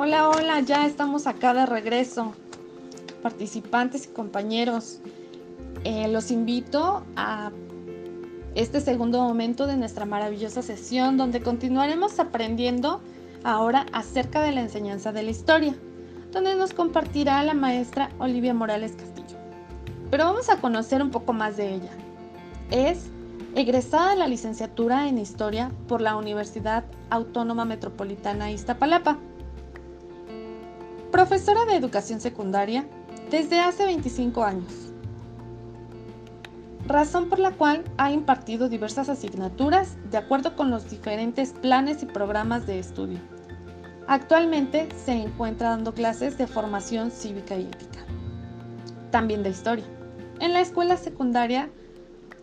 Hola, hola, ya estamos acá de regreso. Participantes y compañeros, eh, los invito a este segundo momento de nuestra maravillosa sesión donde continuaremos aprendiendo ahora acerca de la enseñanza de la historia, donde nos compartirá la maestra Olivia Morales Castillo. Pero vamos a conocer un poco más de ella. Es egresada de la licenciatura en Historia por la Universidad Autónoma Metropolitana Iztapalapa Profesora de educación secundaria desde hace 25 años. Razón por la cual ha impartido diversas asignaturas de acuerdo con los diferentes planes y programas de estudio. Actualmente se encuentra dando clases de formación cívica y ética. También de historia. En la escuela secundaria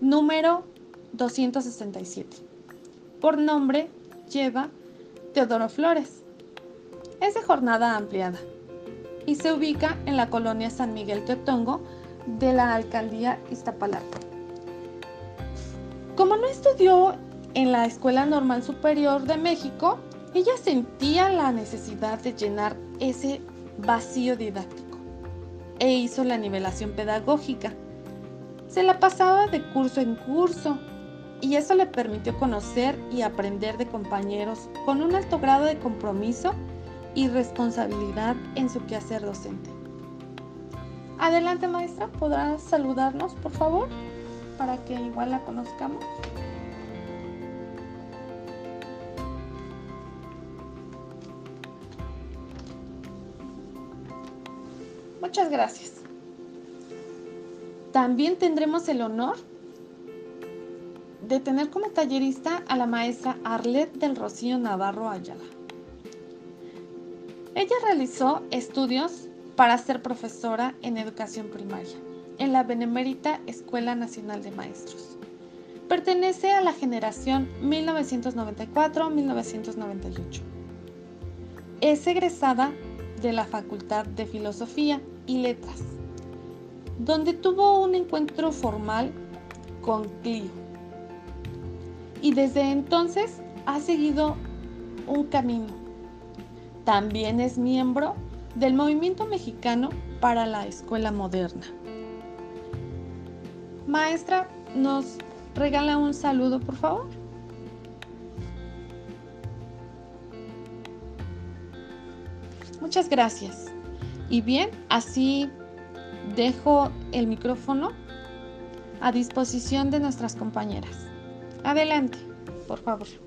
número 267. Por nombre lleva Teodoro Flores. Es de jornada ampliada y se ubica en la colonia San Miguel Teotongo de la alcaldía Iztapalapa. Como no estudió en la Escuela Normal Superior de México, ella sentía la necesidad de llenar ese vacío didáctico e hizo la nivelación pedagógica. Se la pasaba de curso en curso y eso le permitió conocer y aprender de compañeros con un alto grado de compromiso y responsabilidad en su quehacer docente. Adelante maestra, ¿podrá saludarnos por favor? Para que igual la conozcamos. Muchas gracias. También tendremos el honor de tener como tallerista a la maestra Arlet del Rocío Navarro Ayala. Ella realizó estudios para ser profesora en educación primaria en la Benemérita Escuela Nacional de Maestros. Pertenece a la generación 1994-1998. Es egresada de la Facultad de Filosofía y Letras, donde tuvo un encuentro formal con Clio. Y desde entonces ha seguido un camino también es miembro del Movimiento Mexicano para la Escuela Moderna. Maestra, ¿nos regala un saludo, por favor? Muchas gracias. Y bien, así dejo el micrófono a disposición de nuestras compañeras. Adelante, por favor.